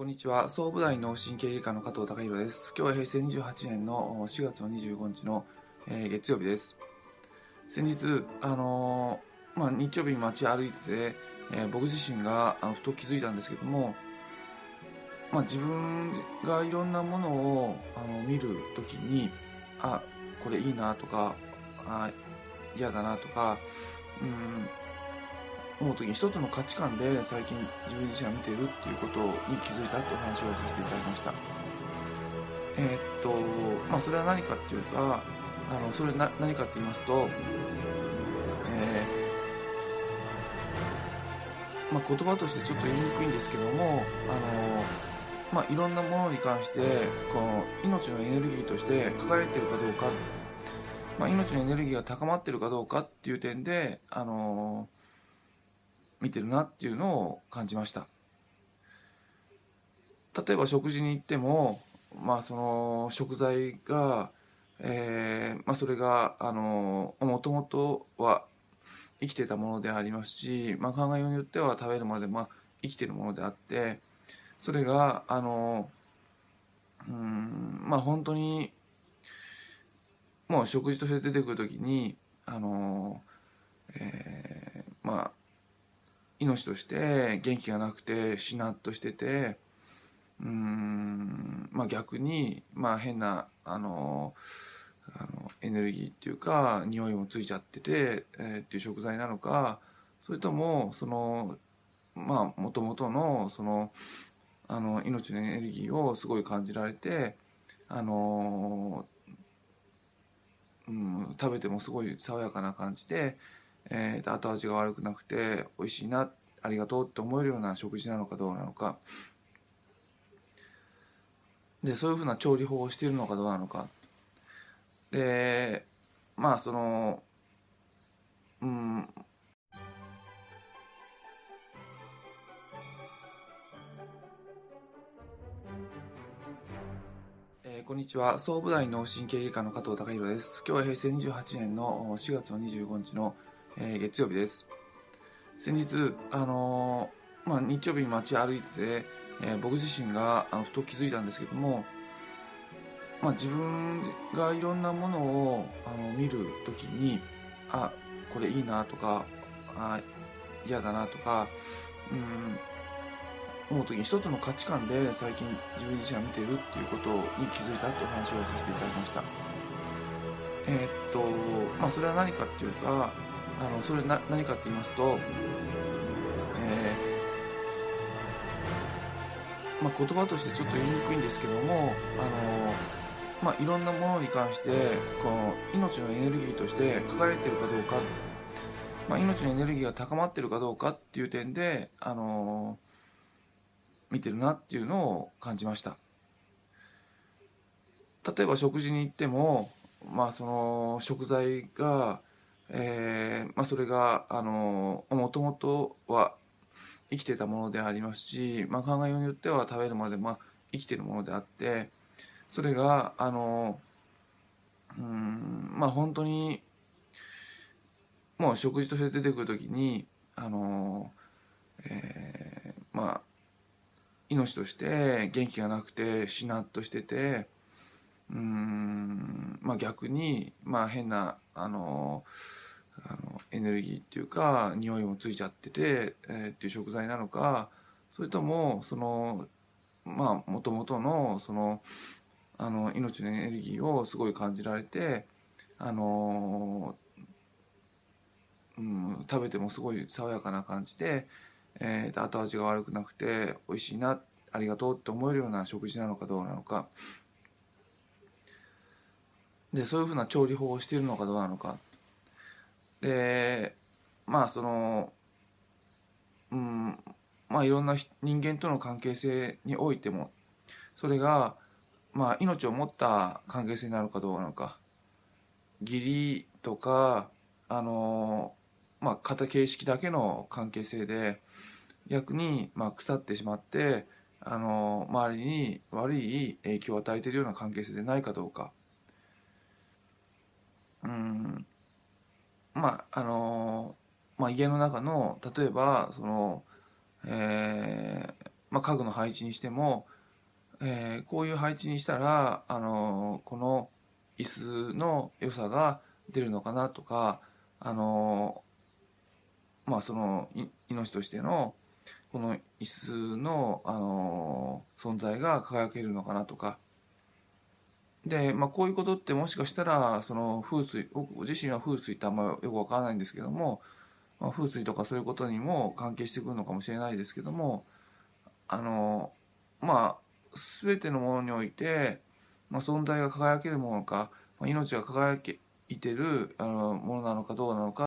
こんにちは。総武大脳神経外科の加藤隆弘です。今日は平成28年の4月の25日の、えー、月曜日です。先日あのー、まあ、日曜日に街歩いてて、えー、僕自身があのふと気づいたんですけどもまあ、自分がいろんなものをあの見るときにあこれいいなとかあ嫌だなとかうん思う時に一つの価値観で最近自分自身が見ているっていうことに気づいたっていう話をさせていただきました。えー、っとまあそれは何かっていうかあのそれな何かって言いますと、えー、まあ、言葉としてちょっと言いにくいんですけどもあのまあ、いろんなものに関してこの命のエネルギーとして輝いてるかどうか、まあ、命のエネルギーが高まってるかどうかっていう点で、あの見てるなっていうのを感じました。例えば食事に行ってもまあその食材がえー、まあ、それがあのもともとは生きてたものでありますし、まあ、考えようによっては食べるまで、まあ、生きてるものであってそれがあのうんまあ本当にもう食事として出てくる時にあの、えー、まあ命として元気がなくてしなっとしててうんまあ逆にまあ変なあのあのエネルギーっていうか匂いもついちゃってて、えー、っていう食材なのかそれともそのまあもともとのそのあの命のエネルギーをすごい感じられてあの、うん、食べてもすごい爽やかな感じでえー、後味が悪くなくて美味しいなありがとうって思えるような食事なのかどうなのか。でそういうふうな調理法をしているのかどうなのか。でまあそのうん。えー、こんにちは。総武大脳神経外科の加藤隆弘です。今日は平成28年の4月の25日のえー、月曜日です。先日、あのー、まあ、日曜日に街歩いてて、えー、僕自身があのふと気づいたんですけども、まあ、自分がいろんなものをあの見るときにあこれいいなとかあ嫌だなとかうん思う時に一つの価値観で最近自分自身が見てるっていうことに気づいたっていう話をさせていただきましたえー、っとまあそれは何かっていうかあのそれな何かって言いますと、えー、まあ、言葉としてちょっと言いにくいんですけどもあの、まあ、いろんなものに関してこの命のエネルギーとして輝いてるかどうか、まあ、命のエネルギーが高まってるかどうかっていう点であの見てるなっていうのを感じました。例えば食事に行ってもまあその食材がえー、まあ、それがもともとは生きてたものでありますし、まあ、考えようによっては食べるまで、まあ、生きてるものであってそれがあのうんまあ本当にもう食事として出てくる時にあの、えー、まあ命として元気がなくてしなっとしててうんまあ逆にまあ変なあのあのエネルギーっていうか匂いもついちゃってて、えー、っていう食材なのかそれともそのまあもともとのそのあの命のエネルギーをすごい感じられてあの、うん、食べてもすごい爽やかな感じで、えー、後味が悪くなくて美味しいなありがとうって思えるような食事なのかどうなのか。でそういうふうな調理法をしているのかどうなのか。でまあそのうんまあいろんな人間との関係性においてもそれがまあ命を持った関係性なるかどうなのか。義理とかあのまあ型形式だけの関係性で逆にまあ腐ってしまってあの周りに悪い影響を与えているような関係性でないかどうか。うん。まああのまあ、家の中の例えばその、えーまあ、家具の配置にしても、えーこういう配置にしたら、あのこの椅子の良さが出るのかなとか、あのまあその命としてのこの椅子の、あの存在が輝けるのかなとかで、まあ、こういうことってもしかしたらその風水僕自身は風水ってあんまよくわからないんですけども、まあ、風水とかそういうことにも関係してくるのかもしれないですけどもあのまあ全てのものにおいて、まあ、存在が輝けるものか、まあ、命が輝いてるあのものなのかどうなのか